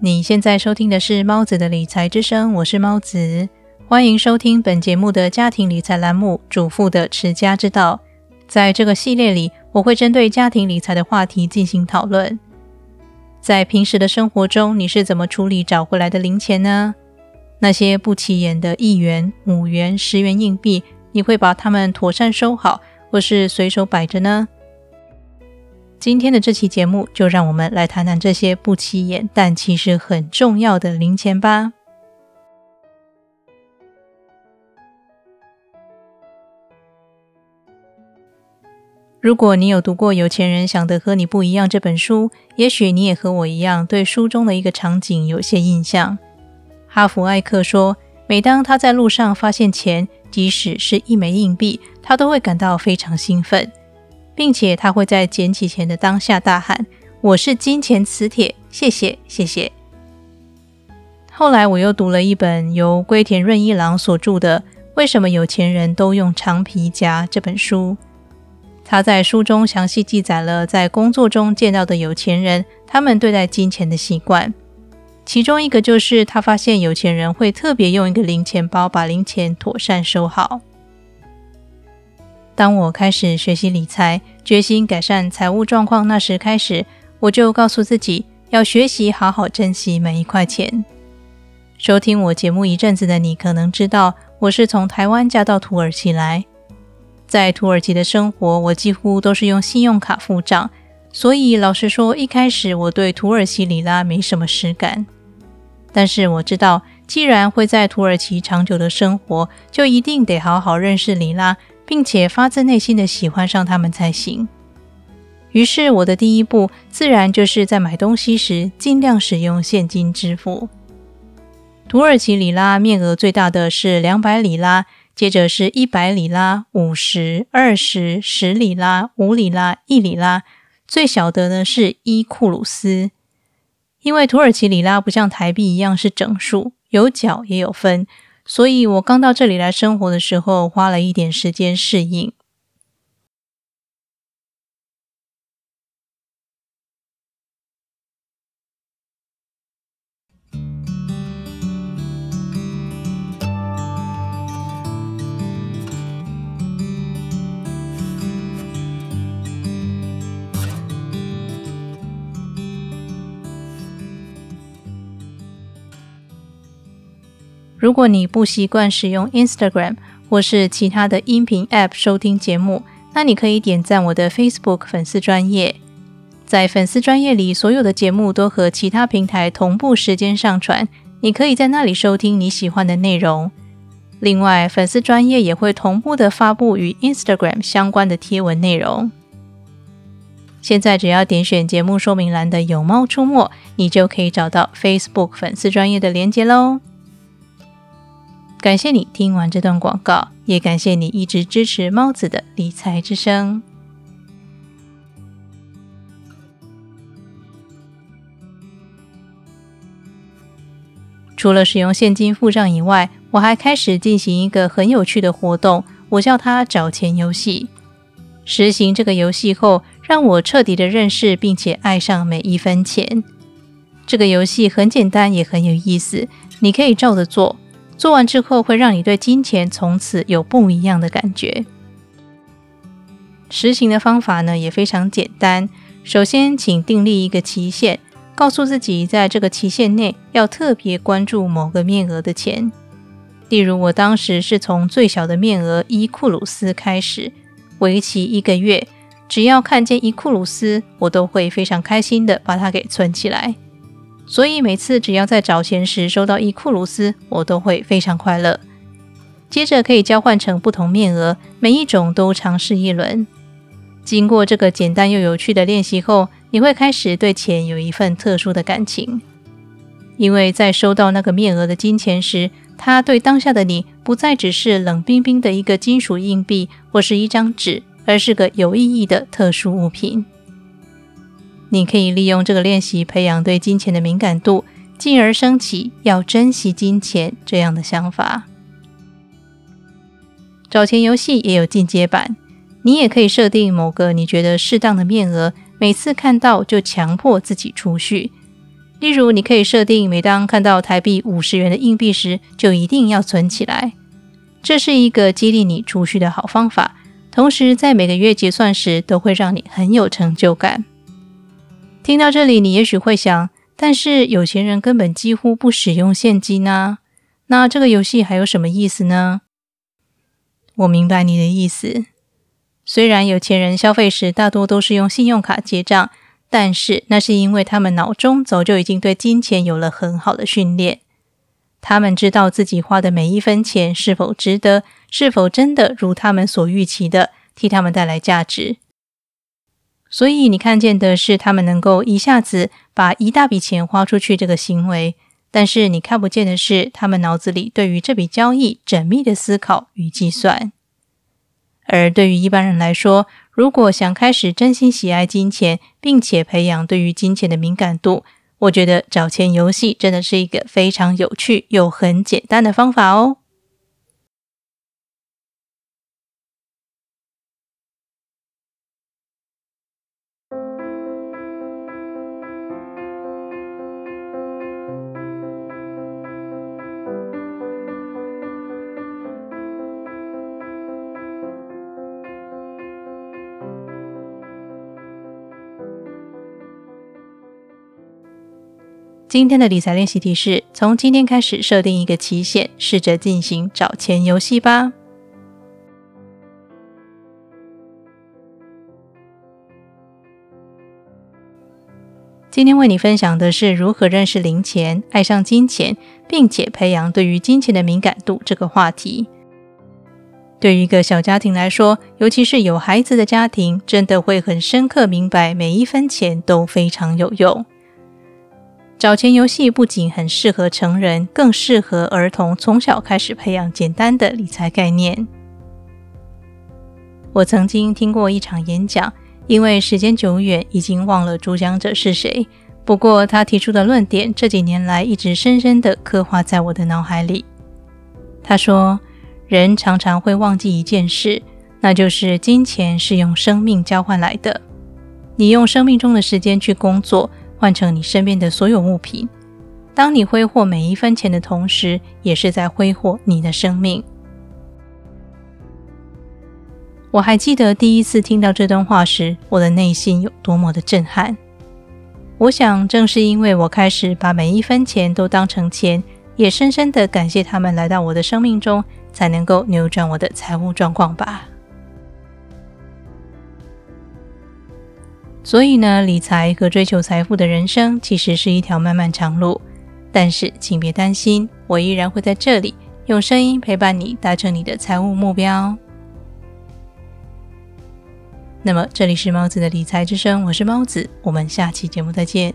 你现在收听的是猫子的理财之声，我是猫子，欢迎收听本节目的家庭理财栏目《主妇的持家之道》。在这个系列里，我会针对家庭理财的话题进行讨论。在平时的生活中，你是怎么处理找回来的零钱呢？那些不起眼的一元、五元、十元硬币，你会把它们妥善收好，或是随手摆着呢？今天的这期节目，就让我们来谈谈这些不起眼但其实很重要的零钱吧。如果你有读过《有钱人想的和你不一样》这本书，也许你也和我一样，对书中的一个场景有些印象。哈弗艾克说，每当他在路上发现钱，即使是一枚硬币，他都会感到非常兴奋。并且他会在捡起钱的当下大喊：“我是金钱磁铁，谢谢，谢谢。”后来我又读了一本由龟田润一郎所著的《为什么有钱人都用长皮夹》这本书。他在书中详细记载了在工作中见到的有钱人他们对待金钱的习惯，其中一个就是他发现有钱人会特别用一个零钱包把零钱妥善收好。当我开始学习理财，决心改善财务状况那时开始，我就告诉自己要学习好好珍惜每一块钱。收听我节目一阵子的你可能知道，我是从台湾嫁到土耳其来，在土耳其的生活，我几乎都是用信用卡付账，所以老实说，一开始我对土耳其里拉没什么实感。但是我知道，既然会在土耳其长久的生活，就一定得好好认识里拉。并且发自内心的喜欢上他们才行。于是，我的第一步自然就是在买东西时尽量使用现金支付。土耳其里拉面额最大的是两百里拉，接着是一百里拉、五十、二十、十里拉、五里拉、一里拉，最小的呢是一库鲁斯。因为土耳其里拉不像台币一样是整数，有角也有分。所以我刚到这里来生活的时候，花了一点时间适应。如果你不习惯使用 Instagram 或是其他的音频 App 收听节目，那你可以点赞我的 Facebook 粉丝专业。在粉丝专业里，所有的节目都和其他平台同步时间上传，你可以在那里收听你喜欢的内容。另外，粉丝专业也会同步的发布与 Instagram 相关的贴文内容。现在只要点选节目说明栏的“有猫出没”，你就可以找到 Facebook 粉丝专业的连接喽。感谢你听完这段广告，也感谢你一直支持猫子的理财之声。除了使用现金付账以外，我还开始进行一个很有趣的活动，我叫它“找钱游戏”。实行这个游戏后，让我彻底的认识并且爱上每一分钱。这个游戏很简单，也很有意思，你可以照着做。做完之后，会让你对金钱从此有不一样的感觉。实行的方法呢也非常简单。首先，请订立一个期限，告诉自己在这个期限内要特别关注某个面额的钱。例如，我当时是从最小的面额一库鲁斯开始，为期一个月，只要看见一库鲁斯，我都会非常开心的把它给存起来。所以每次只要在找钱时收到一库鲁斯，我都会非常快乐。接着可以交换成不同面额，每一种都尝试一轮。经过这个简单又有趣的练习后，你会开始对钱有一份特殊的感情，因为在收到那个面额的金钱时，它对当下的你不再只是冷冰冰的一个金属硬币或是一张纸，而是个有意义的特殊物品。你可以利用这个练习培养对金钱的敏感度，进而升起要珍惜金钱这样的想法。找钱游戏也有进阶版，你也可以设定某个你觉得适当的面额，每次看到就强迫自己储蓄。例如，你可以设定，每当看到台币五十元的硬币时，就一定要存起来。这是一个激励你储蓄的好方法，同时在每个月结算时都会让你很有成就感。听到这里，你也许会想，但是有钱人根本几乎不使用现金呢，那这个游戏还有什么意思呢？我明白你的意思。虽然有钱人消费时大多都是用信用卡结账。但是那是因为他们脑中早就已经对金钱有了很好的训练，他们知道自己花的每一分钱是否值得，是否真的如他们所预期的替他们带来价值。所以你看见的是他们能够一下子把一大笔钱花出去这个行为，但是你看不见的是他们脑子里对于这笔交易缜密的思考与计算。而对于一般人来说，如果想开始真心喜爱金钱，并且培养对于金钱的敏感度，我觉得找钱游戏真的是一个非常有趣又很简单的方法哦。今天的理财练习题是：从今天开始设定一个期限，试着进行找钱游戏吧。今天为你分享的是如何认识零钱、爱上金钱，并且培养对于金钱的敏感度这个话题。对于一个小家庭来说，尤其是有孩子的家庭，真的会很深刻明白，每一分钱都非常有用。找钱游戏不仅很适合成人，更适合儿童从小开始培养简单的理财概念。我曾经听过一场演讲，因为时间久远，已经忘了主讲者是谁。不过他提出的论点，这几年来一直深深的刻画在我的脑海里。他说：“人常常会忘记一件事，那就是金钱是用生命交换来的。你用生命中的时间去工作。”换成你身边的所有物品。当你挥霍每一分钱的同时，也是在挥霍你的生命。我还记得第一次听到这段话时，我的内心有多么的震撼。我想，正是因为我开始把每一分钱都当成钱，也深深的感谢他们来到我的生命中，才能够扭转我的财务状况吧。所以呢，理财和追求财富的人生其实是一条漫漫长路。但是，请别担心，我依然会在这里用声音陪伴你，达成你的财务目标。那么，这里是猫子的理财之声，我是猫子，我们下期节目再见。